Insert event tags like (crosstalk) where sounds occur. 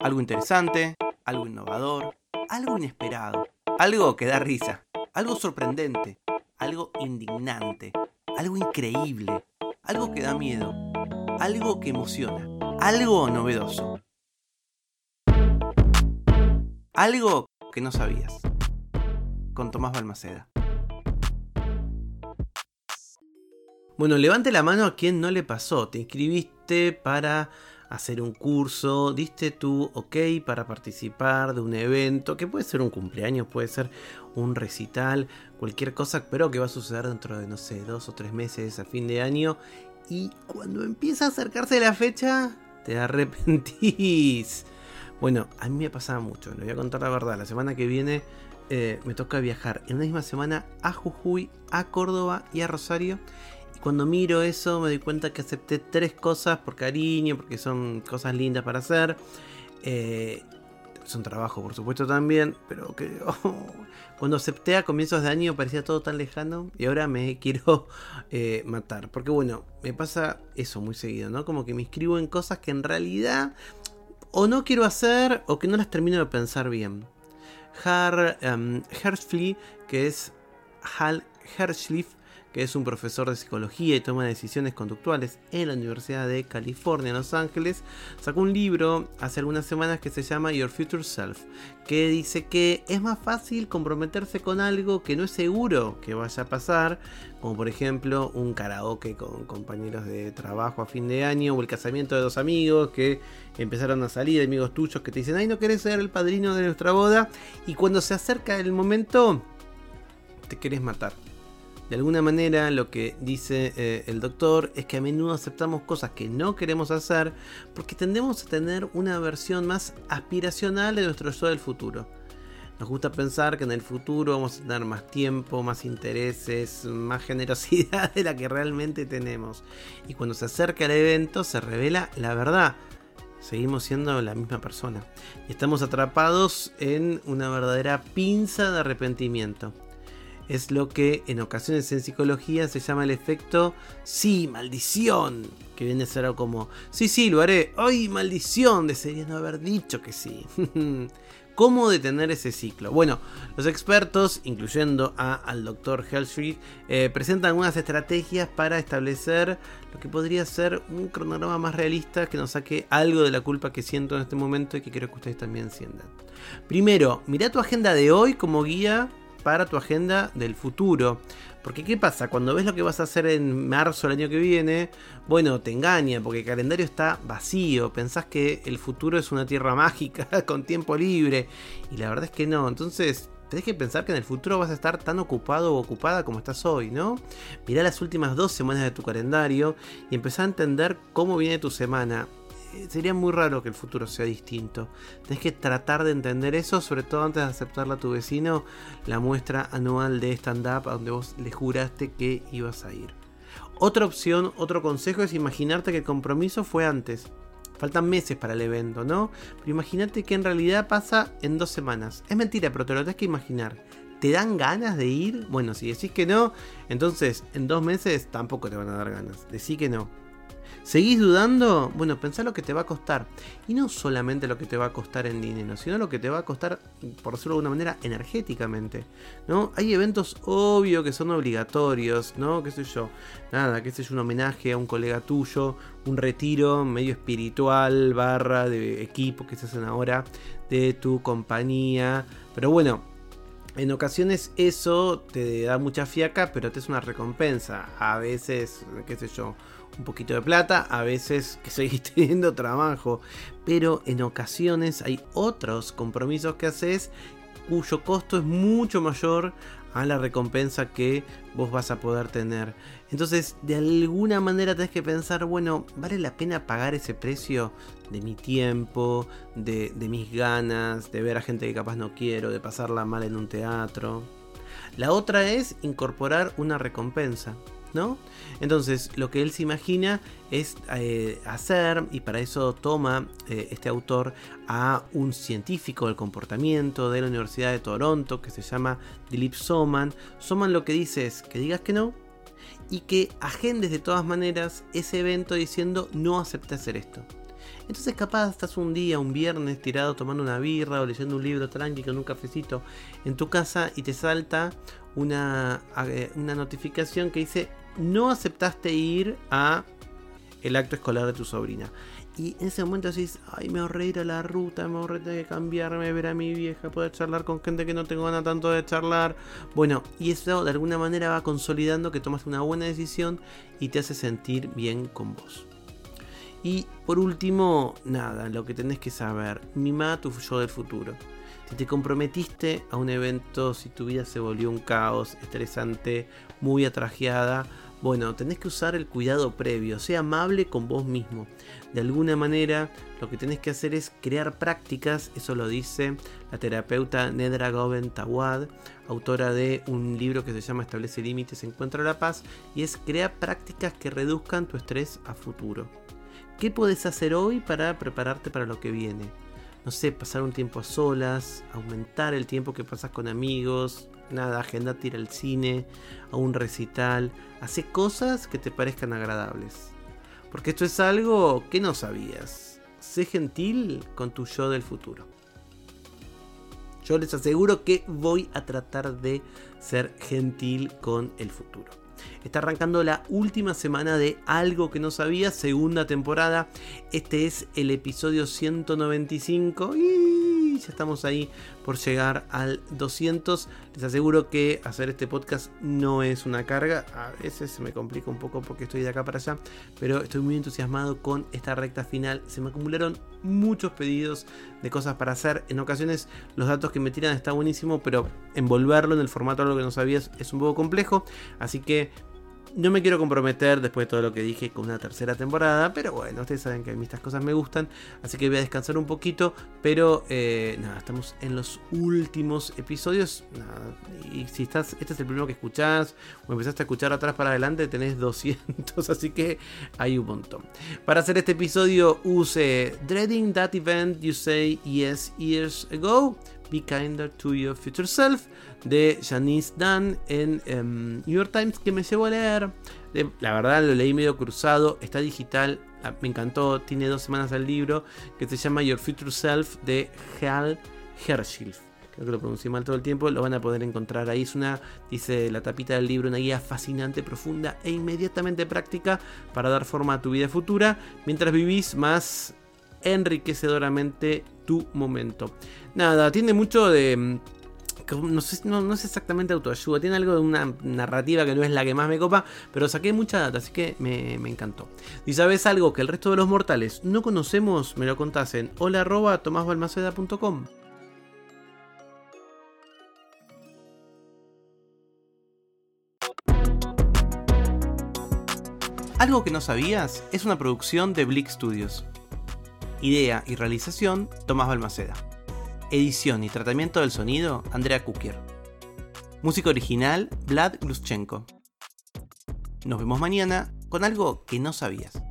Algo interesante, algo innovador, algo inesperado, algo que da risa, algo sorprendente, algo indignante, algo increíble, algo que da miedo, algo que emociona, algo novedoso. Algo que no sabías. Con Tomás Balmaceda. Bueno, levante la mano a quien no le pasó. Te inscribiste para hacer un curso, diste tu ok para participar de un evento, que puede ser un cumpleaños, puede ser un recital, cualquier cosa, pero que va a suceder dentro de, no sé, dos o tres meses a fin de año. Y cuando empieza a acercarse la fecha, te (laughs) arrepentís. Bueno, a mí me pasaba mucho, le voy a contar la verdad. La semana que viene eh, me toca viajar en una misma semana a Jujuy, a Córdoba y a Rosario cuando miro eso me doy cuenta que acepté tres cosas por cariño, porque son cosas lindas para hacer. Eh, son trabajo, por supuesto, también, pero que (laughs) oh, cuando acepté a comienzos de año parecía todo tan lejano y ahora me (laughs) quiero eh, matar. Porque bueno, me pasa eso muy seguido, ¿no? Como que me inscribo en cosas que en realidad o no quiero hacer o que no las termino de pensar bien. Har, um, que es Hal Herschliff, que es un profesor de psicología y toma decisiones conductuales en la Universidad de California en Los Ángeles, sacó un libro hace algunas semanas que se llama Your Future Self, que dice que es más fácil comprometerse con algo que no es seguro que vaya a pasar, como por ejemplo un karaoke con compañeros de trabajo a fin de año o el casamiento de dos amigos que empezaron a salir, amigos tuyos que te dicen, ay, no querés ser el padrino de nuestra boda, y cuando se acerca el momento, te querés matar. De alguna manera lo que dice eh, el doctor es que a menudo aceptamos cosas que no queremos hacer porque tendemos a tener una versión más aspiracional de nuestro yo del futuro. Nos gusta pensar que en el futuro vamos a tener más tiempo, más intereses, más generosidad de la que realmente tenemos. Y cuando se acerca el evento se revela la verdad. Seguimos siendo la misma persona. Y estamos atrapados en una verdadera pinza de arrepentimiento es lo que en ocasiones en psicología se llama el efecto sí, maldición, que viene a ser algo como sí, sí, lo haré, ay, maldición, desearía no haber dicho que sí. (laughs) ¿Cómo detener ese ciclo? Bueno, los expertos, incluyendo al doctor Hellstreet, eh, presentan algunas estrategias para establecer lo que podría ser un cronograma más realista que nos saque algo de la culpa que siento en este momento y que quiero que ustedes también sientan. Primero, mira tu agenda de hoy como guía para tu agenda del futuro. Porque ¿qué pasa? Cuando ves lo que vas a hacer en marzo del año que viene, bueno, te engaña porque el calendario está vacío. Pensás que el futuro es una tierra (laughs) mágica con tiempo libre. Y la verdad es que no. Entonces, tenés que pensar que en el futuro vas a estar tan ocupado o ocupada como estás hoy, ¿no? Mirá las últimas dos semanas de tu calendario y empezá a entender cómo viene tu semana. Sería muy raro que el futuro sea distinto. Tienes que tratar de entender eso, sobre todo antes de aceptarla a tu vecino, la muestra anual de stand-up a donde vos le juraste que ibas a ir. Otra opción, otro consejo es imaginarte que el compromiso fue antes. Faltan meses para el evento, ¿no? Pero imagínate que en realidad pasa en dos semanas. Es mentira, pero te lo tienes que imaginar. ¿Te dan ganas de ir? Bueno, si decís que no, entonces en dos meses tampoco te van a dar ganas. Decí que no. ¿Seguís dudando? Bueno, pensá lo que te va a costar. Y no solamente lo que te va a costar en dinero, sino lo que te va a costar, por decirlo de alguna manera, energéticamente. ¿No? Hay eventos obvios que son obligatorios, ¿no? ¿Qué sé yo? Nada, que sé yo, un homenaje a un colega tuyo, un retiro medio espiritual, barra de equipo que se hacen ahora de tu compañía. Pero bueno, en ocasiones eso te da mucha fiaca, pero te es una recompensa. A veces, qué sé yo, un poquito de plata, a veces que seguís (laughs) teniendo trabajo, pero en ocasiones hay otros compromisos que haces cuyo costo es mucho mayor a la recompensa que vos vas a poder tener. Entonces, de alguna manera tenés que pensar, bueno, ¿vale la pena pagar ese precio de mi tiempo, de, de mis ganas, de ver a gente que capaz no quiero, de pasarla mal en un teatro? La otra es incorporar una recompensa. ¿No? Entonces, lo que él se imagina es eh, hacer, y para eso toma eh, este autor a un científico del comportamiento de la Universidad de Toronto que se llama Dilip Soman. Soman lo que dice es que digas que no y que agendes de todas maneras ese evento diciendo no acepté hacer esto. Entonces capaz estás un día, un viernes, tirado tomando una birra o leyendo un libro tranqui con un cafecito en tu casa y te salta una, eh, una notificación que dice no aceptaste ir a el acto escolar de tu sobrina. Y en ese momento decís, ay, me ahorré ir a la ruta, me ahorré tener que cambiarme, ver a mi vieja, poder charlar con gente que no tengo ganas tanto de charlar. Bueno, y eso de alguna manera va consolidando que tomas una buena decisión y te hace sentir bien con vos. Y por último, nada, lo que tenés que saber, mima tu yo del futuro. Si te comprometiste a un evento, si tu vida se volvió un caos, estresante, muy atrajeada, bueno, tenés que usar el cuidado previo, sea amable con vos mismo. De alguna manera, lo que tenés que hacer es crear prácticas, eso lo dice la terapeuta Nedra Goben Tawad, autora de un libro que se llama Establece Límites, Encuentra la Paz, y es crear prácticas que reduzcan tu estrés a futuro. ¿Qué puedes hacer hoy para prepararte para lo que viene? No sé, pasar un tiempo a solas, aumentar el tiempo que pasas con amigos, nada, agenda ir al cine, a un recital, hace cosas que te parezcan agradables. Porque esto es algo que no sabías. Sé gentil con tu yo del futuro. Yo les aseguro que voy a tratar de ser gentil con el futuro. Está arrancando la última semana de Algo que no sabías, segunda temporada. Este es el episodio 195 y estamos ahí por llegar al 200. Les aseguro que hacer este podcast no es una carga. A veces se me complica un poco porque estoy de acá para allá, pero estoy muy entusiasmado con esta recta final. Se me acumularon muchos pedidos de cosas para hacer. En ocasiones los datos que me tiran está buenísimo, pero envolverlo en el formato de que no sabías es un poco complejo. Así que no me quiero comprometer después de todo lo que dije con una tercera temporada, pero bueno, ustedes saben que a mí estas cosas me gustan, así que voy a descansar un poquito, pero eh, nada, estamos en los últimos episodios, y si estás, este es el primero que escuchás o empezaste a escuchar atrás para adelante, tenés 200, (laughs) así que hay un montón. Para hacer este episodio use Dreading That Event You Say Yes Years Ago, Be Kinder to Your Future Self de Janice Dunn en em, New York Times que me llevó a leer. La verdad lo leí medio cruzado, está digital, ah, me encantó, tiene dos semanas el libro que se llama Your Future Self de Hal Hershfield. Creo que lo pronuncié mal todo el tiempo, lo van a poder encontrar ahí. Es una, dice la tapita del libro, una guía fascinante, profunda e inmediatamente práctica para dar forma a tu vida futura mientras vivís más enriquecedoramente tu momento. Nada, tiene mucho de mm, no, sé, no, es exactamente autoayuda, tiene algo de una narrativa que no es la que más me copa, pero saqué mucha data, así que me, encantó. Si sabes algo que el resto de los mortales no conocemos, me lo contás en hola arroba Algo que no sabías es una producción de Blick Studios. Idea y realización Tomás Balmaceda. Edición y tratamiento del sonido, Andrea Kukier. Música original, Vlad Gluschenko. Nos vemos mañana con algo que no sabías.